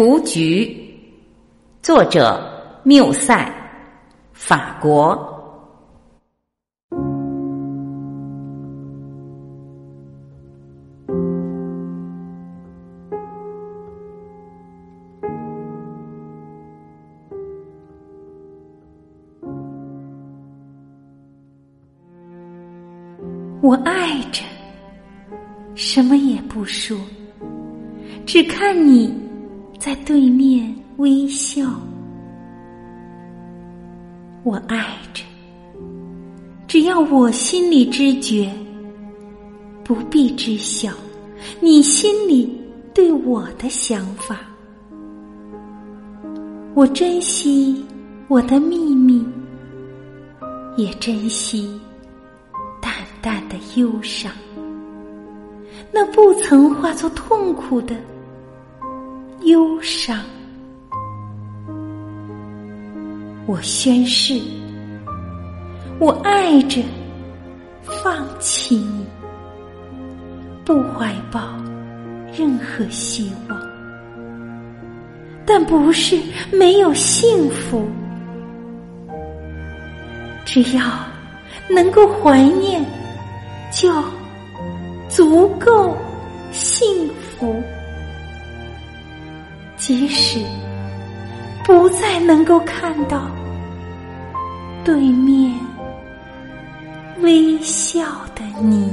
雏菊，作者缪塞，法国。我爱着，什么也不说，只看你在对面微笑。我爱着，只要我心里知觉，不必知晓你心里对我的想法。我珍惜我的秘密，也珍惜。淡淡的忧伤，那不曾化作痛苦的忧伤。我宣誓，我爱着，放弃你，不怀抱任何希望，但不是没有幸福，只要能够怀念。即使不再能够看到对面微笑的你。